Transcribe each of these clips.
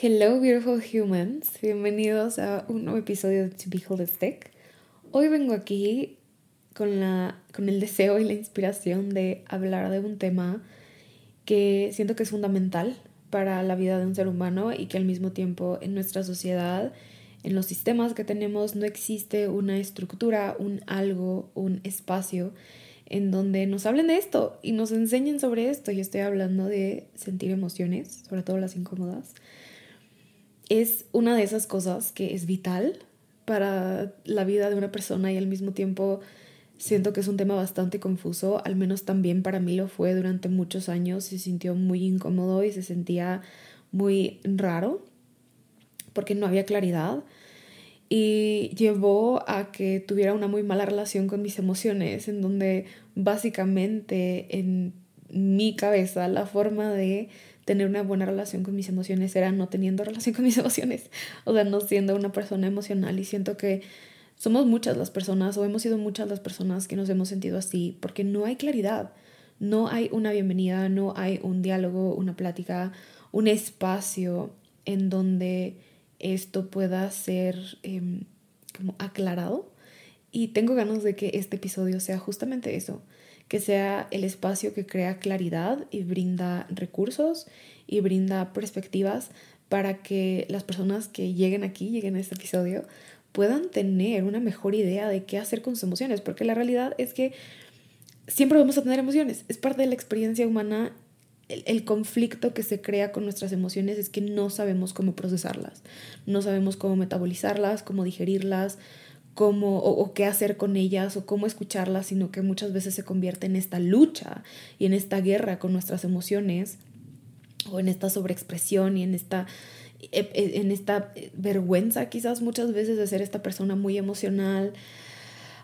Hello, beautiful humans. Bienvenidos a un nuevo episodio de To Be Holistic. Hoy vengo aquí con, la, con el deseo y la inspiración de hablar de un tema que siento que es fundamental para la vida de un ser humano y que al mismo tiempo en nuestra sociedad, en los sistemas que tenemos, no existe una estructura, un algo, un espacio en donde nos hablen de esto y nos enseñen sobre esto. Y estoy hablando de sentir emociones, sobre todo las incómodas es una de esas cosas que es vital para la vida de una persona y al mismo tiempo siento que es un tema bastante confuso, al menos también para mí lo fue durante muchos años, se sintió muy incómodo y se sentía muy raro porque no había claridad y llevó a que tuviera una muy mala relación con mis emociones, en donde básicamente en mi cabeza la forma de tener una buena relación con mis emociones era no teniendo relación con mis emociones, o sea, no siendo una persona emocional. Y siento que somos muchas las personas o hemos sido muchas las personas que nos hemos sentido así porque no hay claridad, no hay una bienvenida, no hay un diálogo, una plática, un espacio en donde esto pueda ser em, como aclarado. Y tengo ganas de que este episodio sea justamente eso, que sea el espacio que crea claridad y brinda recursos y brinda perspectivas para que las personas que lleguen aquí, lleguen a este episodio, puedan tener una mejor idea de qué hacer con sus emociones, porque la realidad es que siempre vamos a tener emociones, es parte de la experiencia humana. El, el, conflicto que se crea con nuestras emociones es que no sabemos cómo procesarlas, no sabemos cómo metabolizarlas, cómo digerirlas, cómo o, qué hacer con ellas o cómo escucharlas, sino que muchas veces se convierte en esta lucha y en esta guerra con nuestras emociones o en esta sobreexpresión y en esta e, e, en esta vergüenza quizás muchas veces de ser esta persona muy emocional,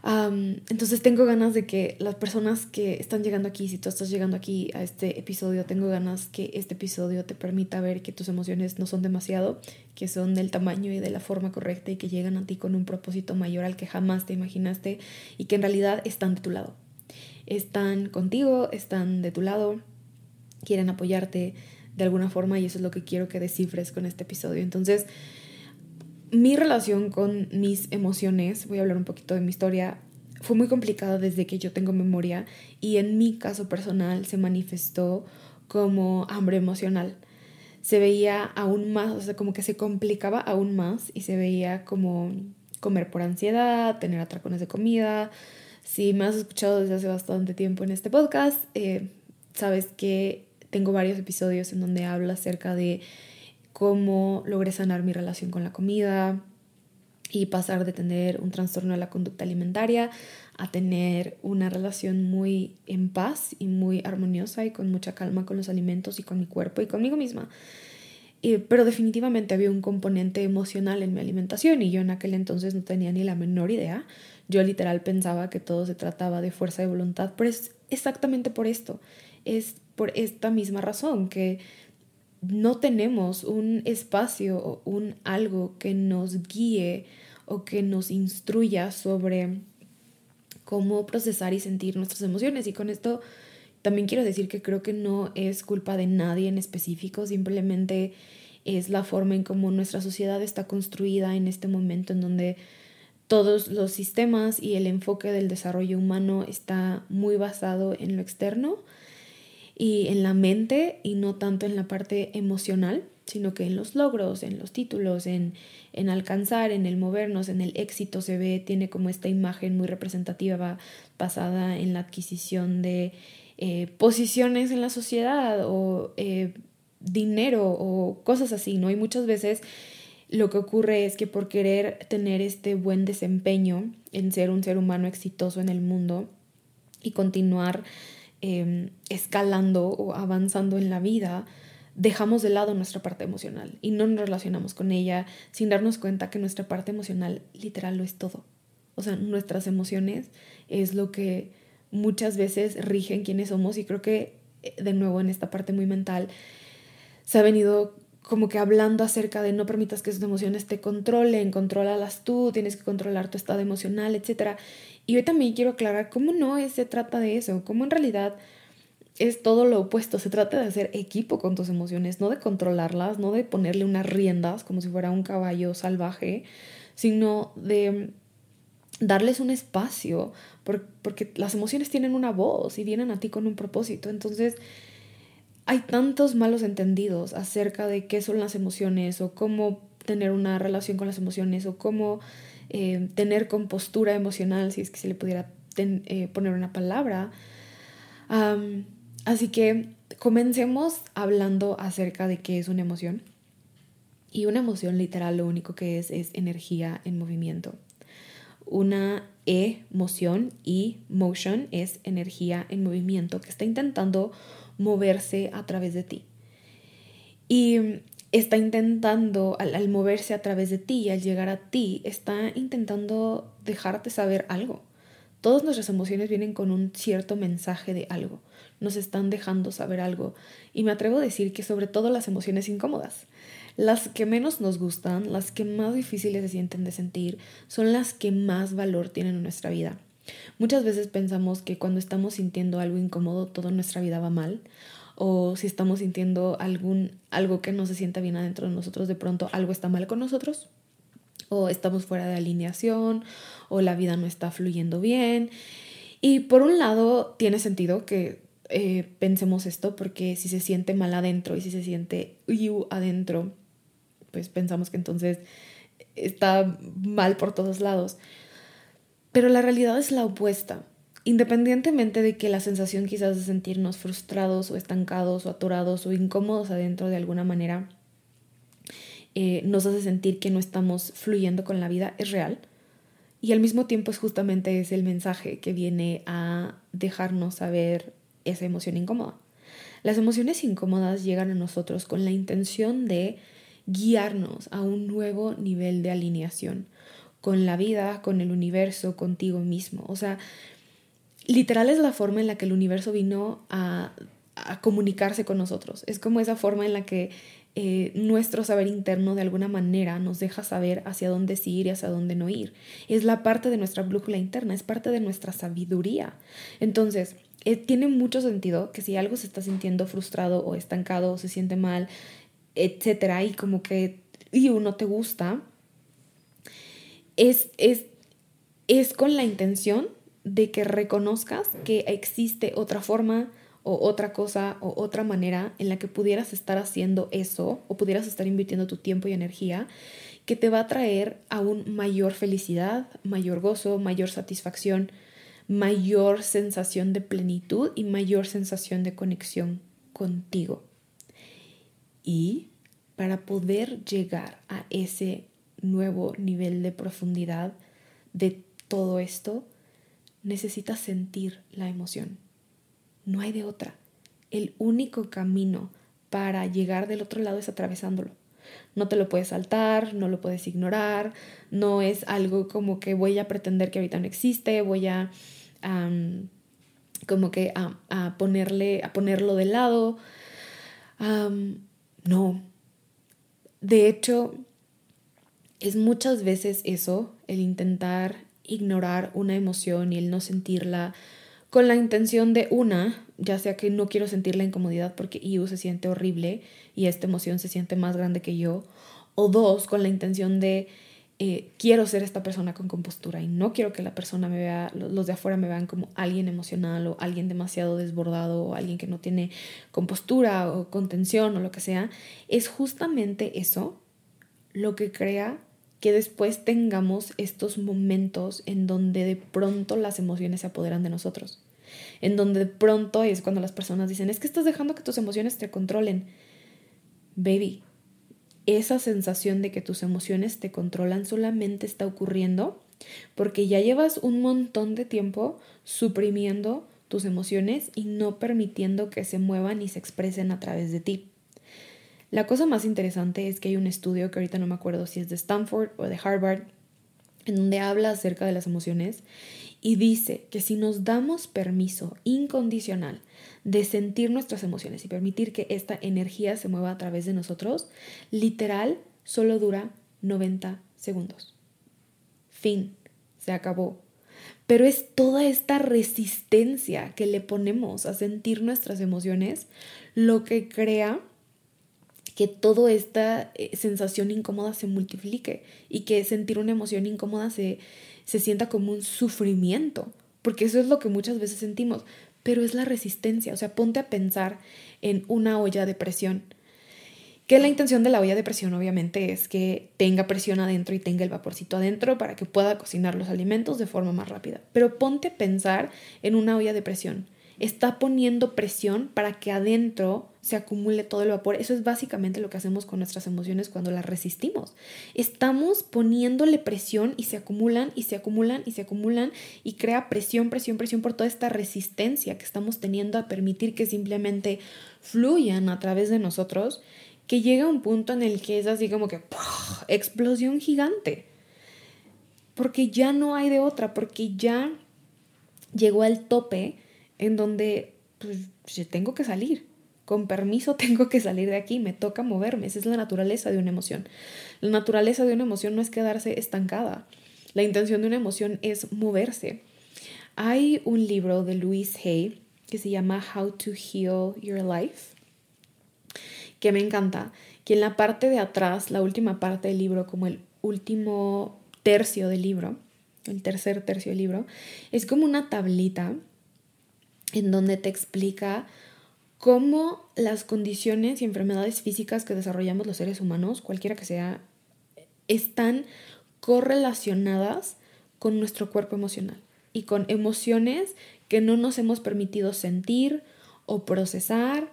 entonces tengo ganas de que las personas que están llegando aquí, si tú estás llegando aquí a este episodio, tengo ganas que este episodio te permita ver que tus emociones no son demasiado, que son del tamaño y de la forma correcta y que llegan a ti con un propósito mayor al que jamás te imaginaste y que en realidad están de tu lado. Están contigo, están de tu lado, quieren apoyarte de alguna forma y eso es lo que quiero que descifres con este episodio. Entonces, mi relación con mis emociones, voy a hablar un poquito de mi historia, fue muy complicada desde que yo tengo memoria y en mi caso personal se manifestó como hambre emocional. Se veía aún más, o sea, como que se complicaba aún más y se veía como comer por ansiedad, tener atracones de comida. Si me has escuchado desde hace bastante tiempo en este podcast, eh, sabes que tengo varios episodios en donde hablo acerca de cómo logré sanar mi relación con la comida y pasar de tener un trastorno de la conducta alimentaria a tener una relación muy en paz y muy armoniosa y con mucha calma con los alimentos y con mi cuerpo y conmigo misma. pero definitivamente había un componente emocional en mi alimentación y yo en aquel entonces no tenía ni la menor idea. Yo literal pensaba que todo se trataba de fuerza de voluntad, pero es exactamente por esto, es por esta misma razón que no tenemos un espacio o un algo que nos guíe o que nos instruya sobre cómo procesar y sentir nuestras emociones. Y con esto también quiero decir que creo que no es culpa de nadie en específico, simplemente es la forma en cómo nuestra sociedad está construida en este momento en donde todos los sistemas y el enfoque del desarrollo humano está muy basado en lo externo y en la mente y no tanto en la parte emocional, sino que en los logros, en los títulos, en, en alcanzar, en el movernos, en el éxito se ve, tiene como esta imagen muy representativa basada en la adquisición de eh, posiciones en la sociedad o eh, dinero o cosas así, ¿no? Y muchas veces lo que ocurre es que por querer tener este buen desempeño en ser un ser humano exitoso en el mundo, y continuar em, escalando o avanzando en la vida, dejamos de lado nuestra parte emocional y no nos relacionamos con ella sin darnos cuenta que nuestra parte emocional literal lo es todo. O sea, nuestras emociones es lo que muchas veces rigen quiénes somos y creo que eh, de nuevo en esta parte muy mental se ha venido como que hablando acerca de no permitas que sus emociones te controlen, controlalas tú, tienes que controlar tu estado emocional, etc. Y hoy también quiero aclarar cómo no se trata de eso, cómo en realidad es todo lo opuesto, se trata de hacer equipo con tus emociones, no de controlarlas, no de ponerle unas riendas como si fuera un caballo salvaje, sino de darles un espacio, porque las emociones tienen una voz y vienen a ti con un propósito. Entonces, hay tantos malos entendidos acerca de qué son las emociones o cómo tener una relación con las emociones o cómo eh, tener compostura emocional, si es que se le pudiera eh, poner una palabra. así que comencemos hablando acerca de qué es una emoción. Y una emoción literal lo único que es es energía en movimiento. Una emoción y motion es energía en movimiento que está intentando moverse a través de ti. Y está intentando, al, moverse a través de ti, al llegar a ti, está intentando dejarte saber algo. Todas nuestras emociones vienen con un cierto mensaje de algo, nos están dejando saber algo. Y me atrevo a decir que sobre todo las emociones incómodas. Las que menos nos gustan, las que más difíciles se sienten de sentir, son las que más valor tienen en nuestra vida. Muchas veces pensamos que cuando estamos sintiendo algo incómodo, toda nuestra vida va mal. O si estamos sintiendo algún, algo que no se sienta bien adentro de nosotros, de pronto algo está mal con nosotros. O estamos fuera de alineación, o la vida no está fluyendo bien. Y por un lado, tiene sentido que eh, pensemos esto, porque si se siente mal adentro y si se siente adentro, pues pensamos que entonces está mal por todos lados. Pero la realidad es la opuesta. Independientemente de que la sensación quizás de sentirnos frustrados o estancados o atorados o incómodos adentro de alguna manera eh, nos hace sentir que no estamos fluyendo con la vida, es real. Y al mismo tiempo es justamente ese el mensaje que viene a dejarnos saber esa emoción incómoda. Las emociones incómodas llegan a nosotros con la intención de guiarnos a un nuevo nivel de alineación con la vida, con el universo, contigo mismo. O sea, literal es la forma en la que el universo vino a, comunicarse con nosotros. Es como esa forma en la que eh, nuestro saber interno de alguna manera nos deja saber hacia dónde sí ir y hacia dónde no ir. Es la parte de nuestra brújula interna, es parte de nuestra sabiduría. Entonces, eh, tiene mucho sentido que si algo se está sintiendo frustrado o estancado o se siente mal, etcétera, y como que y uno te gusta, es, es, es con la intención de que reconozcas que existe otra forma o otra cosa o otra manera en la que pudieras estar haciendo eso o pudieras estar invirtiendo tu tiempo y energía que te va a traer aún mayor felicidad, mayor gozo, mayor satisfacción, mayor sensación de plenitud y mayor sensación de conexión contigo. Y para poder llegar a ese nuevo nivel de profundidad de todo esto, necesitas sentir la emoción. No hay de otra. El único camino para llegar del otro lado es atravesándolo. No te lo puedes saltar, no lo puedes ignorar, no es algo como que voy a pretender que ahorita no existe, voy a como que a, ponerle, a ponerlo de lado. no. De hecho, es muchas veces eso, el intentar ignorar una emoción y el no sentirla con la intención de una, ya sea que no quiero sentir la incomodidad porque Iu se siente horrible y esta emoción se siente más grande que yo, o dos, con la intención de eh, quiero ser esta persona con compostura y no quiero que la persona me vea, los de afuera me vean como alguien emocional o alguien demasiado desbordado o alguien que no tiene compostura o contención o lo que sea, es justamente eso lo que crea que después tengamos estos momentos en donde de pronto las emociones se apoderan de nosotros. En donde de pronto es cuando las personas dicen, es que estás dejando que tus emociones te controlen. Baby, esa sensación de que tus emociones te controlan solamente está ocurriendo porque ya llevas un montón de tiempo suprimiendo tus emociones y no permitiendo que se muevan y se expresen a través de ti. La cosa más interesante es que hay un estudio que ahorita no me acuerdo si es de Stanford o de Harvard, en donde habla acerca de las emociones y dice que si nos damos permiso incondicional de sentir nuestras emociones y permitir que esta energía se mueva a través de nosotros, literal solo dura 90 segundos. Fin, se acabó. Pero es toda esta resistencia que le ponemos a sentir nuestras emociones lo que crea que toda esta eh, sensación incómoda se multiplique y que sentir una emoción incómoda se, se sienta como un sufrimiento, porque eso es lo que muchas veces sentimos, pero es la resistencia, o sea, ponte a pensar en una olla de presión que la intención de la olla de presión obviamente es que tenga presión adentro y tenga el vaporcito adentro para que pueda cocinar los alimentos de forma más rápida. Pero ponte a pensar en una olla de presión. Está poniendo presión para que adentro se acumule todo el vapor. Eso es básicamente lo que hacemos con nuestras emociones cuando las resistimos. Estamos poniéndole presión y se acumulan y se acumulan y se acumulan y crea presión, presión, presión por toda esta resistencia que estamos teniendo a permitir que simplemente fluyan a través de nosotros que llega un punto en el que es así como que explosión gigante. Porque ya no hay de otra, porque ya llegó al tope en donde pues, tengo que salir. Con permiso tengo que salir de aquí, me toca moverme. Esa es la naturaleza de una emoción. La naturaleza de una emoción no es quedarse estancada. La intención de una emoción es moverse. Hay un libro de Louise Hay que se llama How to Heal Your Life que me encanta, que en la parte de atrás, la última parte del libro, como el último tercio del libro, el tercer tercio del libro, es como una tablita en donde te explica cómo las condiciones y enfermedades físicas que desarrollamos los seres humanos, cualquiera que sea, están correlacionadas con nuestro cuerpo emocional y con emociones que no nos hemos permitido sentir o procesar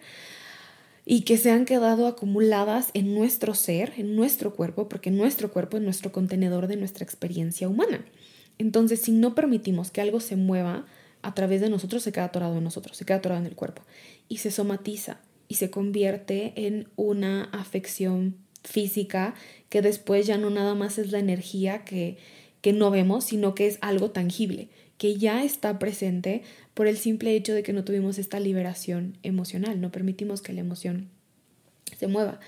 y que se han quedado acumuladas en nuestro ser, en nuestro cuerpo, porque nuestro cuerpo es nuestro contenedor de nuestra experiencia humana. Entonces, si no permitimos que algo se mueva a través de nosotros, se queda atorado en nosotros, se queda atorado en el cuerpo y se somatiza y se convierte en una afección física que después ya no nada más es la energía que, que no vemos, sino que es algo tangible, que ya está presente por el simple hecho de que no tuvimos esta liberación emocional, no permitimos que la emoción se mueva.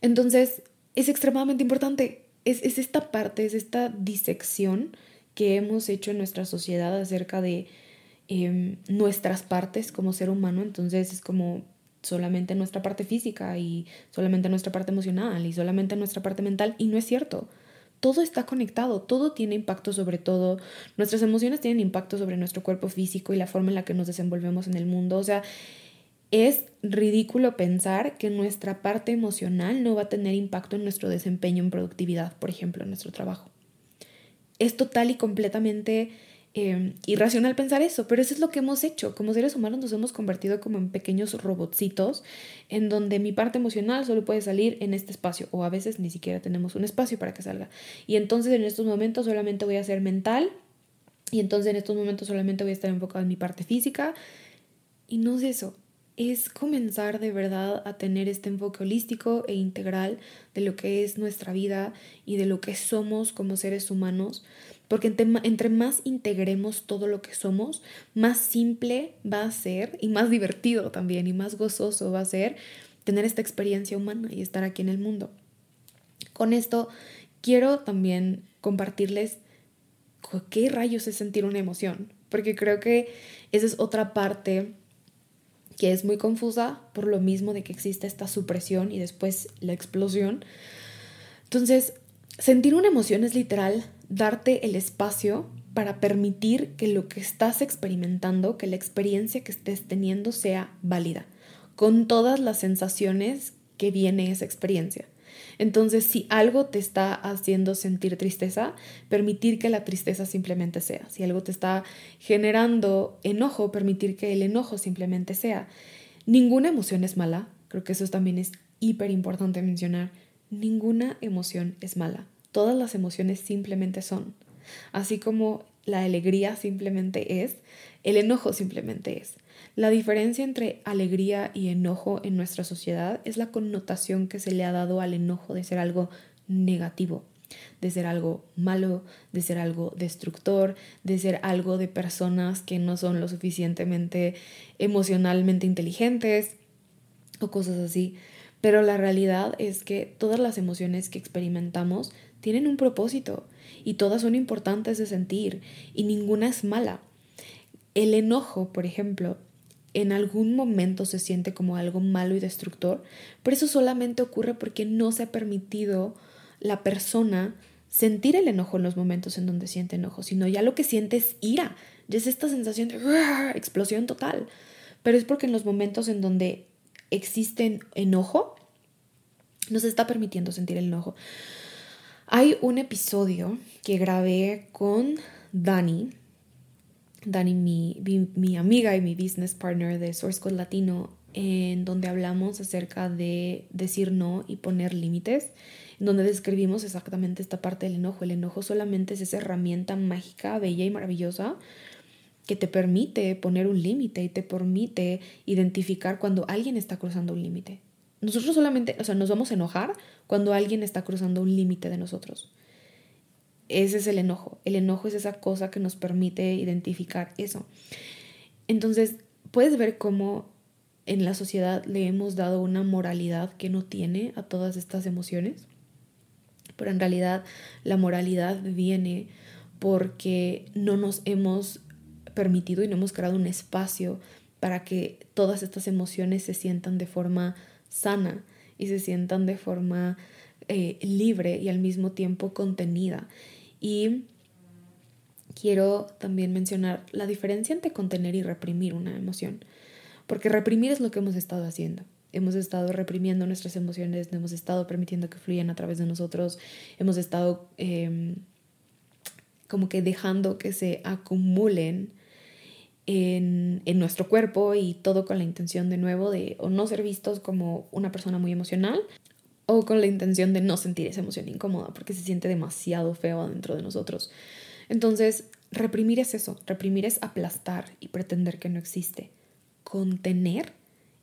Entonces, es extremadamente importante. Es, esta parte, es esta disección que hemos hecho en nuestra sociedad acerca de em, nuestras partes como ser humano. Entonces, es como solamente nuestra parte física y solamente nuestra parte emocional y solamente nuestra parte mental. Y no es cierto todo está conectado, todo tiene impacto sobre todo, nuestras emociones tienen impacto sobre nuestro cuerpo físico y la forma en la que nos desenvolvemos en el mundo. O sea, es ridículo pensar que nuestra parte emocional no va a tener impacto en nuestro desempeño en productividad, por ejemplo, en nuestro trabajo. Es total y completamente Em, irracional pensar eso, pero eso es lo que hemos hecho. Como seres humanos nos hemos convertido como en pequeños robotcitos en donde mi parte emocional solo puede salir en este espacio o a veces ni siquiera tenemos un espacio para que salga. Y entonces en estos momentos solamente voy a ser mental y entonces en estos momentos solamente voy a estar enfocado en mi parte física y no es eso. Es comenzar de verdad a tener este enfoque holístico e integral de lo que es nuestra vida y de lo que somos como seres humanos porque entre, más integremos todo lo que somos, más simple va a ser y más divertido también y más gozoso va a ser tener esta experiencia humana y estar aquí en el mundo. Con esto quiero también compartirles qué rayos es sentir una emoción, porque creo que esa es otra parte que es muy confusa por lo mismo de que existe esta supresión y después la explosión. Entonces, sentir una emoción es literal darte el espacio para permitir que lo que estás experimentando, que la experiencia que estés teniendo sea válida, con todas las sensaciones que viene esa experiencia. Entonces, si algo te está haciendo sentir tristeza, permitir que la tristeza simplemente sea. Si algo te está generando enojo, permitir que el enojo simplemente sea. Ninguna emoción es mala, creo que eso también es hiper importante mencionar. Ninguna emoción es mala. Todas las emociones simplemente son. Así como la alegría simplemente es, el enojo simplemente es. La diferencia entre alegría y enojo en nuestra sociedad es la connotación que se le ha dado al enojo de ser algo negativo, de ser algo malo, de ser algo destructor, de ser algo de personas que no son lo suficientemente emocionalmente inteligentes o cosas así. Pero la realidad es que todas las emociones que experimentamos tienen un propósito y todas son importantes de sentir y ninguna es mala. El enojo, por ejemplo, en algún momento se siente como algo malo y destructor, pero eso solamente ocurre porque no se ha permitido la persona sentir el enojo en los momentos en donde siente enojo, sino ya lo que siente es ira, ya es esta sensación de explosión total, pero es porque en los momentos en donde existe enojo, no se está permitiendo sentir el enojo. Hay un episodio que grabé con Dani, Dani, mi, mi, amiga y mi business partner de Source Code Latino, en donde hablamos acerca de decir no y poner límites, en donde describimos exactamente esta parte del enojo. El enojo solamente es esa herramienta mágica, bella y maravillosa que te permite poner un límite y te permite identificar cuando alguien está cruzando un límite. Nosotros solamente, o sea, nos vamos a enojar cuando alguien está cruzando un límite de nosotros. Ese es el enojo. El enojo es esa cosa que nos permite identificar eso. Entonces, puedes ver cómo en la sociedad le hemos dado una moralidad que no tiene a todas estas emociones. Pero en realidad la moralidad viene porque no nos hemos permitido y no hemos creado un espacio para que todas estas emociones se sientan de forma sana y se sientan de forma eh, libre y al mismo tiempo contenida. Y quiero también mencionar la diferencia entre contener y reprimir una emoción, porque reprimir es lo que hemos estado haciendo. Hemos estado reprimiendo nuestras emociones, hemos estado permitiendo que fluyan a través de nosotros, hemos estado em, como que dejando que se acumulen en, nuestro cuerpo y todo con la intención de nuevo de no ser vistos como una persona muy emocional o con la intención de no sentir esa emoción incómoda porque se siente demasiado feo adentro de nosotros. Entonces, reprimir es eso, reprimir es aplastar y pretender que no existe. Contener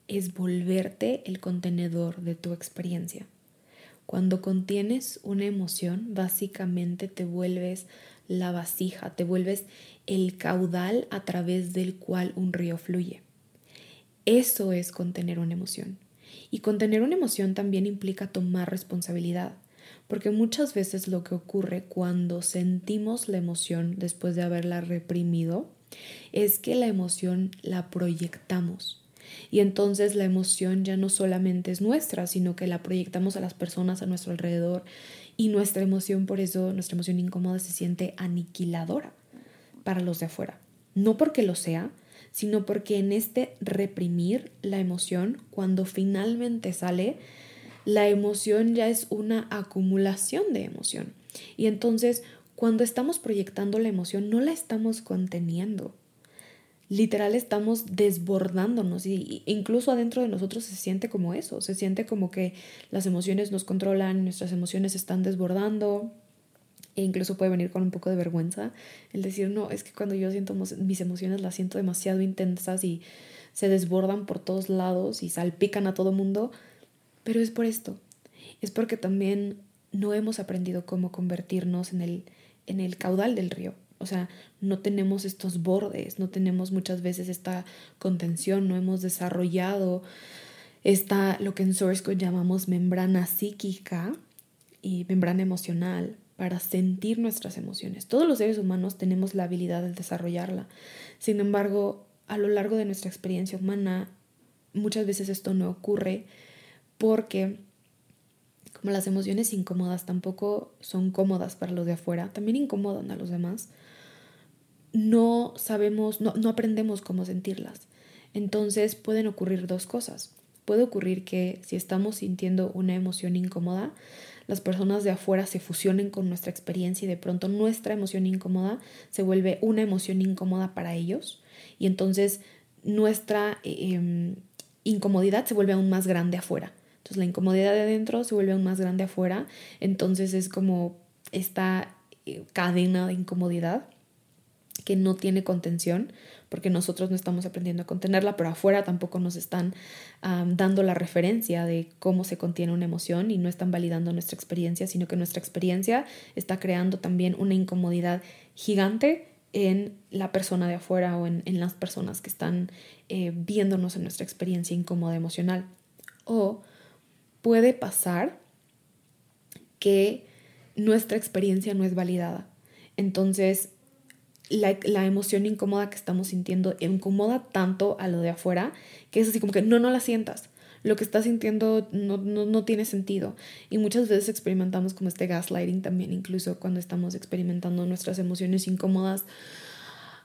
es volverte el contenedor de tu experiencia. Cuando contienes una emoción, básicamente te vuelves la vasija, te vuelves el caudal a través del cual un río fluye. Eso es contener una emoción. Y contener una emoción también implica tomar responsabilidad, porque muchas veces lo que ocurre cuando sentimos la emoción después de haberla reprimido es que la emoción la proyectamos. Y entonces la emoción ya no solamente es nuestra, sino que la proyectamos a las personas a nuestro alrededor y nuestra emoción, por eso nuestra emoción incómoda se siente aniquiladora para los de afuera. No porque lo sea, sino porque en este reprimir la emoción, cuando finalmente sale, la emoción ya es una acumulación de emoción. Y entonces, cuando estamos proyectando la emoción, no la estamos conteniendo. Literal estamos desbordándonos y incluso adentro de nosotros se siente como eso, se siente como que las emociones nos controlan, nuestras emociones están desbordando, e incluso puede venir con un poco de vergüenza el decir, no, es que cuando yo siento mis emociones las siento demasiado intensas y se desbordan por todos lados y salpican a todo mundo, pero es por esto, es porque también no hemos aprendido cómo convertirnos en el, en el caudal del río. O sea, no tenemos estos bordes, no tenemos muchas veces esta contención, no hemos desarrollado esta, lo que en Source llamamos membrana psíquica y membrana emocional para sentir nuestras emociones. Todos los seres humanos tenemos la habilidad de desarrollarla. Sin embargo, a lo largo de nuestra experiencia humana, muchas veces esto no ocurre porque como las emociones incómodas tampoco son cómodas para los de afuera, también incomodan a los demás, no sabemos, no, no aprendemos cómo sentirlas. Entonces pueden ocurrir dos cosas. Puede ocurrir que si estamos sintiendo una emoción incómoda, las personas de afuera se fusionen con nuestra experiencia y de pronto nuestra emoción incómoda se vuelve una emoción incómoda para ellos y entonces nuestra em, incomodidad se vuelve aún más grande afuera. Entonces la incomodidad de adentro se vuelve aún más grande afuera, entonces es como esta eh, cadena de incomodidad que no tiene contención, porque nosotros no estamos aprendiendo a contenerla, pero afuera tampoco nos están dando la referencia de cómo se contiene una emoción y no están validando nuestra experiencia, sino que nuestra experiencia está creando también una incomodidad gigante en la persona de afuera o en, las personas que están eh, viéndonos en nuestra experiencia incómoda emocional. O puede pasar que nuestra experiencia no es validada. Entonces, la, emoción incómoda que estamos sintiendo incomoda tanto a lo de afuera que es así como que no, no la sientas. Lo que estás sintiendo no, no, tiene sentido. Y muchas veces experimentamos como este gaslighting también, incluso cuando estamos experimentando nuestras emociones incómodas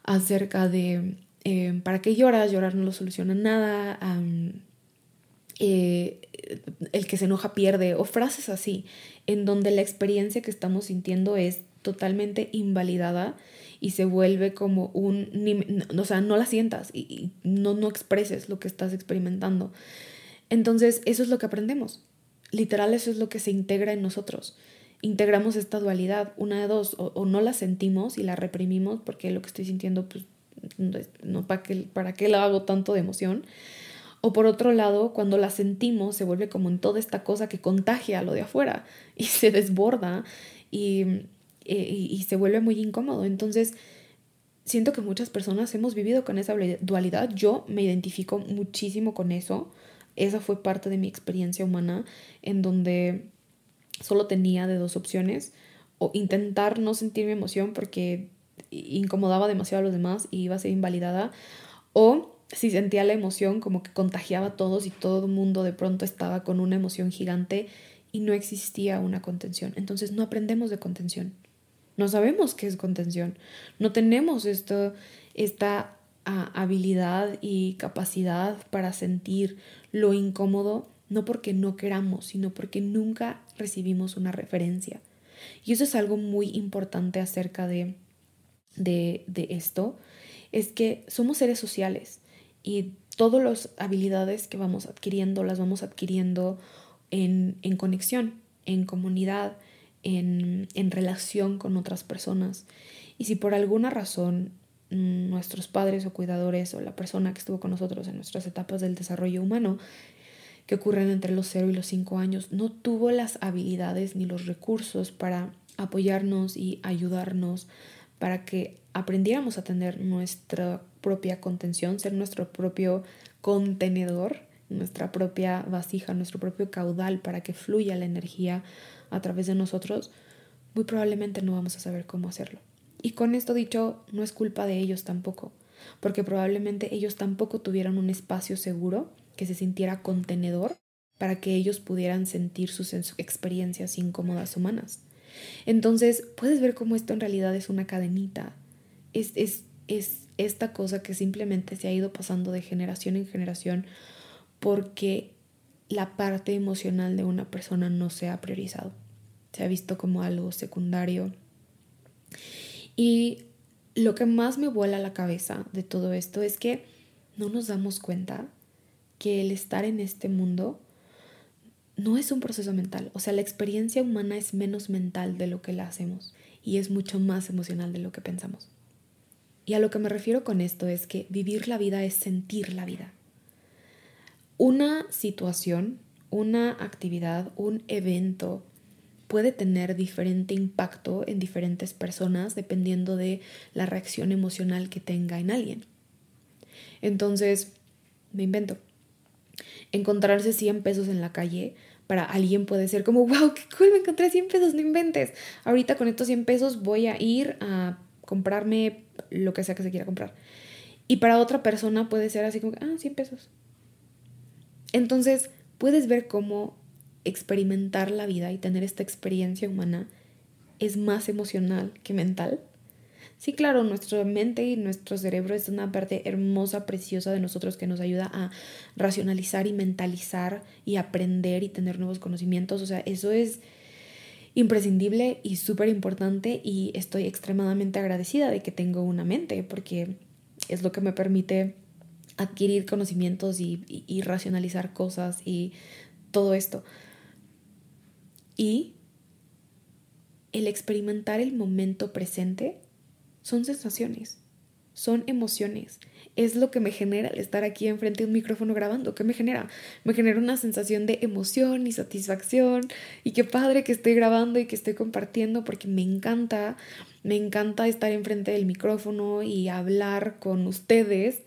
acerca de eh, para qué lloras, llorar no lo soluciona nada, eh, el que se enoja pierde, o frases así, en donde la experiencia que estamos sintiendo es totalmente invalidada y se vuelve como un, o sea, no la sientas y, no, no expreses lo que estás experimentando. Entonces, eso es lo que aprendemos. Literal, eso es lo que se integra en nosotros. Integramos esta dualidad, una de dos, o, no la sentimos y la reprimimos porque lo que estoy sintiendo, pues, no, ¿para qué, ¿para qué la hago tanto de emoción? O por otro lado, cuando la sentimos, se vuelve como en toda esta cosa que contagia lo de afuera y se desborda y eh, y, se vuelve muy incómodo. Entonces, siento que muchas personas hemos vivido con esa dualidad. Yo me identifico muchísimo con eso. Esa fue parte de mi experiencia humana en donde solo tenía de dos opciones. O intentar no sentir mi emoción porque incomodaba demasiado a los demás y iba a ser invalidada. O si sentía la emoción como que contagiaba a todos y todo el mundo de pronto estaba con una emoción gigante y no existía una contención. Entonces no aprendemos de contención. No sabemos qué es contención. No tenemos esto, esta ah, habilidad y capacidad para sentir lo incómodo, no porque no queramos, sino porque nunca recibimos una referencia. Y eso es algo muy importante acerca de, de, de esto, es que somos seres sociales y todas las habilidades que vamos adquiriendo las vamos adquiriendo en, en conexión, en comunidad, en, relación con otras personas. Y si por alguna razón mm, nuestros padres o cuidadores o la persona que estuvo con nosotros en nuestras etapas del desarrollo humano, que ocurren entre los 0 y los 5 años, no tuvo las habilidades ni los recursos para apoyarnos y ayudarnos para que aprendiéramos a tener nuestra propia contención, ser nuestro propio contenedor, nuestra propia vasija, nuestro propio caudal para que fluya la energía a través de nosotros, muy probablemente no vamos a saber cómo hacerlo. Y con esto dicho, no es culpa de ellos tampoco, porque probablemente ellos tampoco tuvieron un espacio seguro que se sintiera contenedor para que ellos pudieran sentir sus experiencias incómodas humanas. Entonces, puedes ver cómo esto en realidad es una cadenita. Es, es, es esta cosa que simplemente se ha ido pasando de generación en generación porque la parte emocional de una persona no se ha priorizado. Se ha visto como algo secundario. Y lo que más me vuela la cabeza de todo esto es que no nos damos cuenta que el estar en este mundo no es un proceso mental. O sea, la experiencia humana es menos mental de lo que la hacemos y es mucho más emocional de lo que pensamos. Y a lo que me refiero con esto es que vivir la vida es sentir la vida una situación, una actividad, un evento puede tener diferente impacto en diferentes personas dependiendo de la reacción emocional que tenga en alguien. Entonces, me invento. Encontrarse 100 pesos en la calle para alguien puede ser como, wow, qué cool, me encontré 100 pesos, no inventes. Ahorita con estos 100 pesos voy a ir a comprarme lo que sea que se quiera comprar. Y para otra persona puede ser así como, ah, 100 pesos. Entonces, puedes ver cómo experimentar la vida y tener esta experiencia humana es más emocional que mental. Sí, claro, nuestra mente y nuestro cerebro es una parte hermosa, preciosa de nosotros que nos ayuda a racionalizar y mentalizar y aprender y tener nuevos conocimientos. O sea, eso es imprescindible y súper importante y estoy extremadamente agradecida de que tengo una mente porque es lo que me permite adquirir conocimientos y, racionalizar cosas y todo esto. Y el experimentar el momento presente son sensaciones, son emociones. Es lo que me genera el estar aquí enfrente de un micrófono grabando. ¿Qué me genera? Me genera una sensación de emoción y satisfacción y qué padre que estoy grabando y que estoy compartiendo porque me encanta, me encanta estar enfrente del micrófono y hablar con ustedes.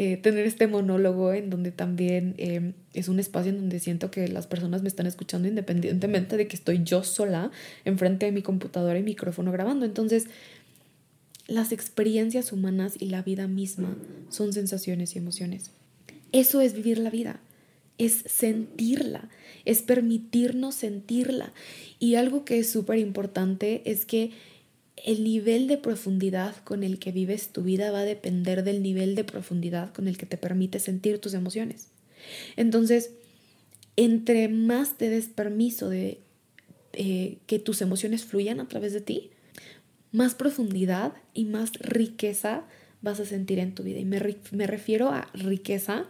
Eh, tener este monólogo en donde también em, es un espacio en donde siento que las personas me están escuchando independientemente de que estoy yo sola enfrente de mi computadora y micrófono grabando. Entonces, las experiencias humanas y la vida misma son sensaciones y emociones. Eso es vivir la vida, es sentirla, es permitirnos sentirla. Y algo que es súper importante es que el nivel de profundidad con el que vives tu vida va a depender del nivel de profundidad con el que te permite sentir tus emociones. Entonces, entre más te des permiso de eh, que tus emociones fluyan a través de ti, más profundidad y más riqueza vas a sentir en tu vida. Y me, me refiero a riqueza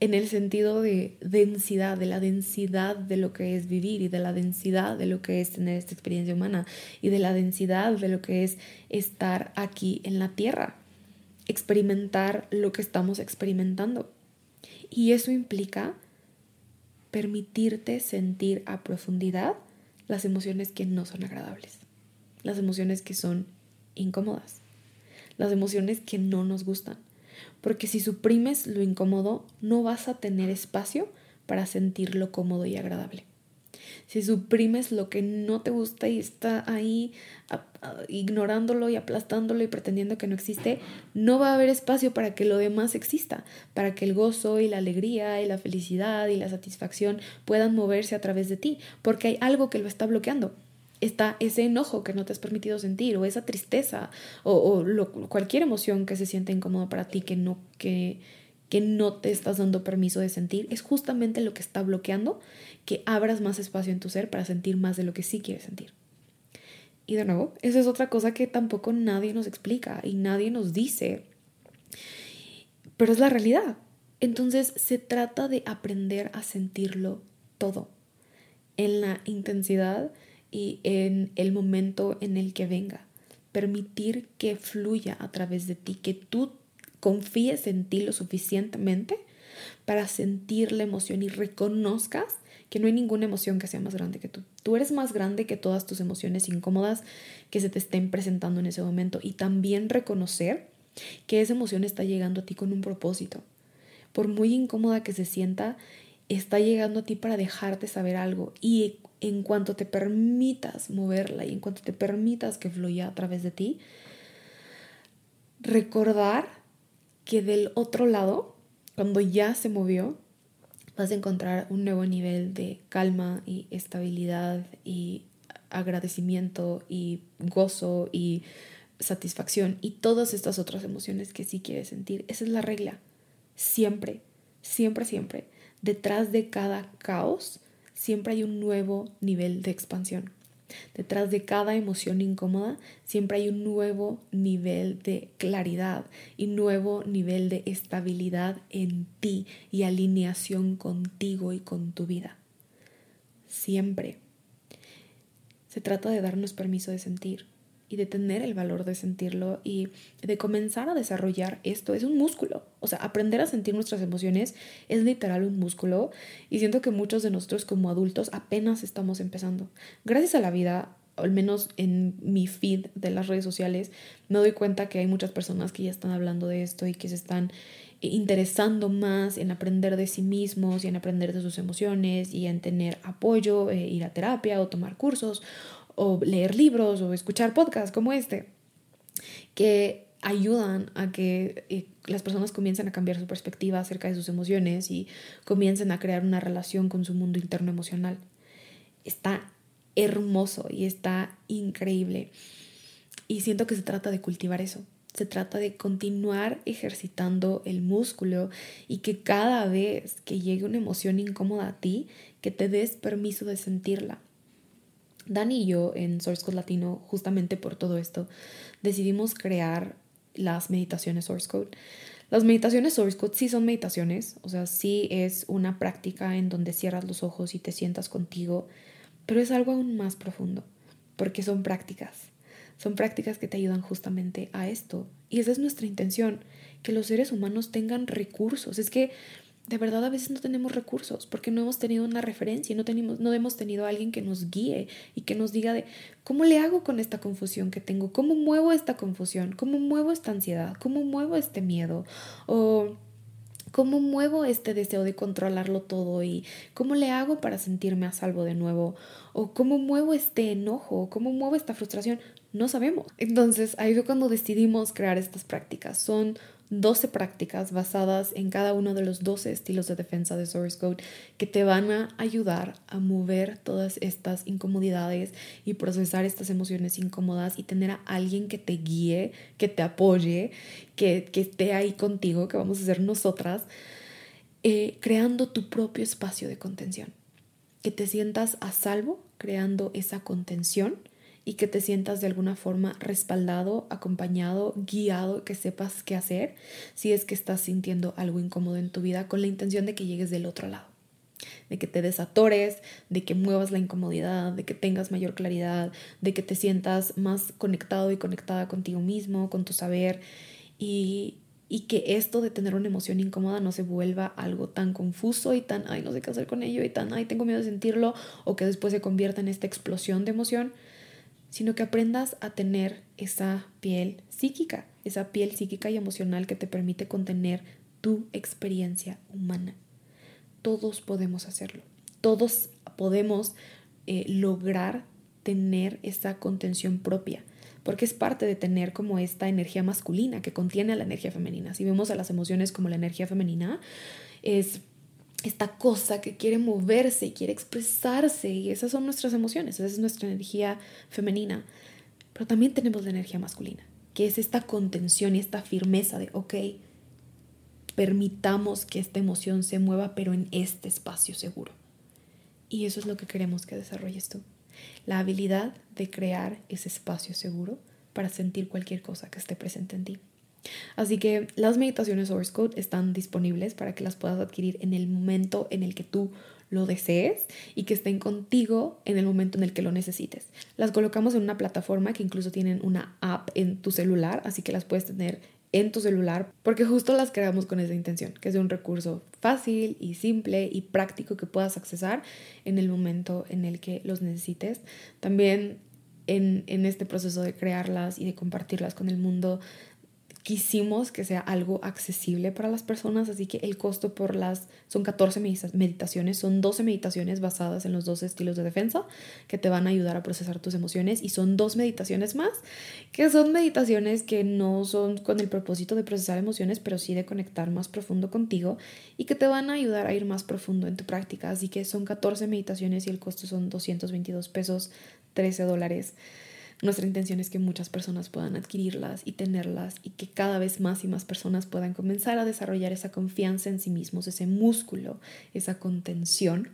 en el sentido de densidad, de la densidad de lo que es vivir y de la densidad de lo que es tener esta experiencia humana y de la densidad de lo que es estar aquí en la tierra, experimentar lo que estamos experimentando. Y eso implica permitirte sentir a profundidad las emociones que no son agradables las emociones que son incómodas, las emociones que no nos gustan. Porque si suprimes lo incómodo, no vas a tener espacio para sentirlo cómodo y agradable. Si suprimes lo que no te gusta y está ahí ignorándolo y aplastándolo y pretendiendo que no existe, no va a haber espacio para que lo demás exista, para que el gozo y la alegría y la felicidad y la satisfacción puedan moverse a través de ti, porque hay algo que lo está bloqueando está ese enojo que no te has permitido sentir o esa tristeza o, cualquier emoción que se siente incómoda para ti que no, que, que no te estás dando permiso de sentir, es justamente lo que está bloqueando que abras más espacio en tu ser para sentir más de lo que sí quieres sentir. Y de nuevo, esa es otra cosa que tampoco nadie nos explica y nadie nos dice, pero es la realidad. Entonces se trata de aprender a sentirlo todo, en la intensidad y en el momento en el que venga. Permitir que fluya a través de ti, que tú confíes en ti lo suficientemente para sentir la emoción y reconozcas que no hay ninguna emoción que sea más grande que tú. Tú eres más grande que todas tus emociones incómodas que se te estén presentando en ese momento y también reconocer que esa emoción está llegando a ti con un propósito. Por muy incómoda que se sienta, está llegando a ti para dejarte saber algo y en cuanto te permitas moverla y en cuanto te permitas que fluya a través de ti, recordar que del otro lado, cuando ya se movió, vas a encontrar un nuevo nivel de calma y estabilidad y agradecimiento y gozo y satisfacción y todas estas otras emociones que sí quieres sentir. Esa es la regla. Siempre, siempre, siempre. Detrás de cada caos siempre hay un nuevo nivel de expansión. Detrás de cada emoción incómoda siempre hay un nuevo nivel de claridad y nuevo nivel de estabilidad en ti y alineación contigo y con tu vida. Siempre. Se trata de darnos permiso de sentir, y de tener el valor de sentirlo y de comenzar a desarrollar esto. Es un músculo. O sea, aprender a sentir nuestras emociones es literal un músculo y siento que muchos de nosotros como adultos apenas estamos empezando. Gracias a la vida, al menos en mi feed de las redes sociales, me doy cuenta que hay muchas personas que ya están hablando de esto y que se están interesando más en aprender de sí mismos y en aprender de sus emociones y en tener apoyo, eh, ir a terapia o tomar cursos o leer libros o escuchar podcasts como este, que ayudan a que eh, las personas comiencen a cambiar su perspectiva acerca de sus emociones y comiencen a crear una relación con su mundo interno emocional. Está hermoso y está increíble. Y siento que se trata de cultivar eso. Se trata de continuar ejercitando el músculo y que cada vez que llegue una emoción incómoda a ti, que te des permiso de sentirla Dani y yo en Source Code Latino, justamente por todo esto, decidimos crear las meditaciones Source Code. Las meditaciones Source Code sí son meditaciones, o sea, sí es una práctica en donde cierras los ojos y te sientas contigo, pero es algo aún más profundo, porque son prácticas. Son prácticas que te ayudan justamente a esto. Y esa es nuestra intención, que los seres humanos tengan recursos. Es que de verdad a veces no tenemos recursos porque no hemos tenido una referencia, no, tenemos, no hemos tenido a alguien que nos guíe y que nos diga de cómo le hago con esta confusión que tengo, cómo muevo esta confusión, cómo muevo esta ansiedad, cómo muevo este miedo o cómo muevo este deseo de controlarlo todo y cómo le hago para sentirme a salvo de nuevo o cómo muevo este enojo, cómo muevo esta frustración. No sabemos. Entonces ahí fue cuando decidimos crear estas prácticas. Son 12 prácticas basadas en cada uno de los 12 estilos de defensa de Source Code que te van a ayudar a mover todas estas incomodidades y procesar estas emociones incómodas y tener a alguien que te guíe, que te apoye, que, que esté ahí contigo, que vamos a ser nosotras, eh, creando tu propio espacio de contención. Que te sientas a salvo creando esa contención y que te sientas de alguna forma respaldado, acompañado, guiado, que sepas qué hacer si es que estás sintiendo algo incómodo en tu vida con la intención de que llegues del otro lado, de que te desatores, de que muevas la incomodidad, de que tengas mayor claridad, de que te sientas más conectado y conectada contigo mismo, con tu saber y, y que esto de tener una emoción incómoda no se vuelva algo tan confuso y tan, ay, no sé qué hacer con ello y tan, ay, tengo miedo de sentirlo o que después se convierta en esta explosión de emoción, sino que aprendas a tener esa piel psíquica, esa piel psíquica y emocional que te permite contener tu experiencia humana. Todos podemos hacerlo, todos podemos eh, lograr tener esa contención propia, porque es parte de tener como esta energía masculina que contiene a la energía femenina. Si vemos a las emociones como la energía femenina, es esta cosa que quiere moverse y quiere expresarse y esas son nuestras emociones, esa es nuestra energía femenina. Pero también tenemos la energía masculina, que es esta contención y esta firmeza de, ok, permitamos que esta emoción se mueva, pero en este espacio seguro. Y eso es lo que queremos que desarrolles tú. La habilidad de crear ese espacio seguro para sentir cualquier cosa que esté presente en ti. Así que las meditaciones Source Code están disponibles para que las puedas adquirir en el momento en el que tú lo desees y que estén contigo en el momento en el que lo necesites. Las colocamos en una plataforma que incluso tienen una app en tu celular, así que las puedes tener en tu celular porque justo las creamos con esa intención, que es un recurso fácil y simple y práctico que puedas accesar en el momento en el que los necesites. También en, en este proceso de crearlas y de compartirlas con el mundo, quisimos que sea algo accesible para las personas, así que el costo por las son 14 meditaciones, son 12 meditaciones basadas en los dos estilos de defensa que te van a ayudar a procesar tus emociones y son dos meditaciones más que son meditaciones que no son con el propósito de procesar emociones, pero sí de conectar más profundo contigo y que te van a ayudar a ir más profundo en tu práctica, así que son 14 meditaciones y el costo son 222 pesos, 13 dólares. Nuestra intención es que muchas personas puedan adquirirlas y tenerlas y que cada vez más y más personas puedan comenzar a desarrollar esa confianza en sí mismos, ese músculo, esa contención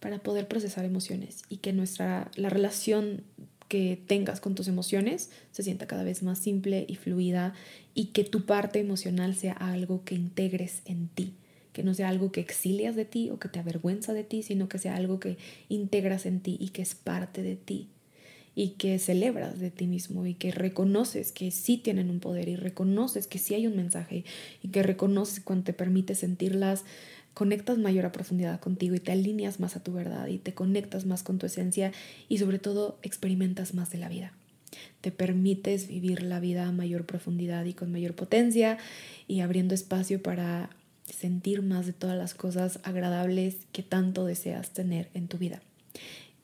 para poder procesar emociones y que nuestra la relación que tengas con tus emociones se sienta cada vez más simple y fluida y que tu parte emocional sea algo que integres en ti, que no sea algo que exilias de ti o que te avergüenza de ti, sino que sea algo que integras en ti y que es parte de ti y que celebras de ti mismo y que reconoces que sí tienen un poder y reconoces que sí hay un mensaje y que reconoces cuando te permite sentirlas, conectas mayor a profundidad contigo y te alineas más a tu verdad y te conectas más con tu esencia y sobre todo experimentas más de la vida. Te permites vivir la vida a mayor profundidad y con mayor potencia y abriendo espacio para sentir más de todas las cosas agradables que tanto deseas tener en tu vida.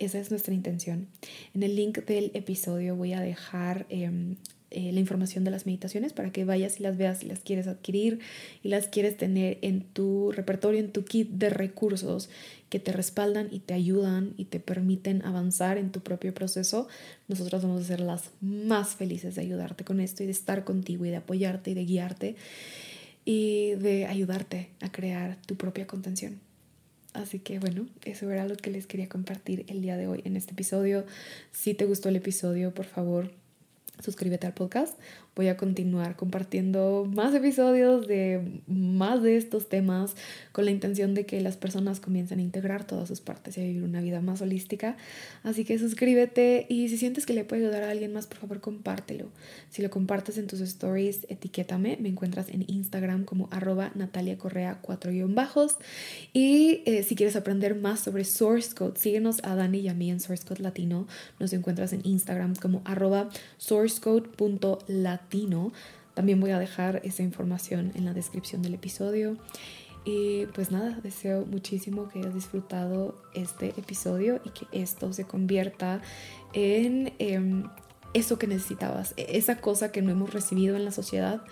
Esa es nuestra intención. En el link del episodio voy a dejar em, eh, la información de las meditaciones para que vayas y las veas si las quieres adquirir y las quieres tener en tu repertorio, en tu kit de recursos que te respaldan y te ayudan y te permiten avanzar en tu propio proceso. Nosotros vamos a ser las más felices de ayudarte con esto y de estar contigo y de apoyarte y de guiarte y de ayudarte a crear tu propia contención. Así que bueno, eso era lo que les quería compartir el día de hoy en este episodio. Si te gustó el episodio, por favor, suscríbete al podcast. Voy a continuar compartiendo más episodios de más de estos temas con la intención de que las personas comiencen a integrar todas sus partes y a vivir una vida más holística. Así que suscríbete y si sientes que le puede ayudar a alguien más, por favor compártelo. Si lo compartes en tus stories, etiquétame. Me encuentras en Instagram como arroba Natalia Correa 4 bajos. Y eh, si quieres aprender más sobre Source Code, síguenos a Dani y a mí en Source Code Latino. Nos encuentras en Instagram como arroba sourcecode.latino también voy a dejar esa información en la descripción del episodio. Y pues nada, deseo muchísimo que hayas disfrutado este episodio y que esto se convierta en em, eso que necesitabas, e-, esa cosa que no hemos recibido en la sociedad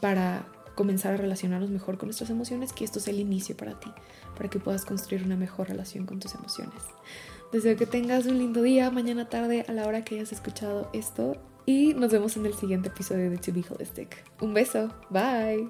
para comenzar a relacionarnos mejor con nuestras emociones, que esto sea el inicio para ti, para que puedas construir una mejor relación con tus emociones. Deseo que tengas un lindo día, mañana tarde, a la hora que hayas escuchado esto y nos vemos en el siguiente episodio de To Be Holistic. Un beso, bye.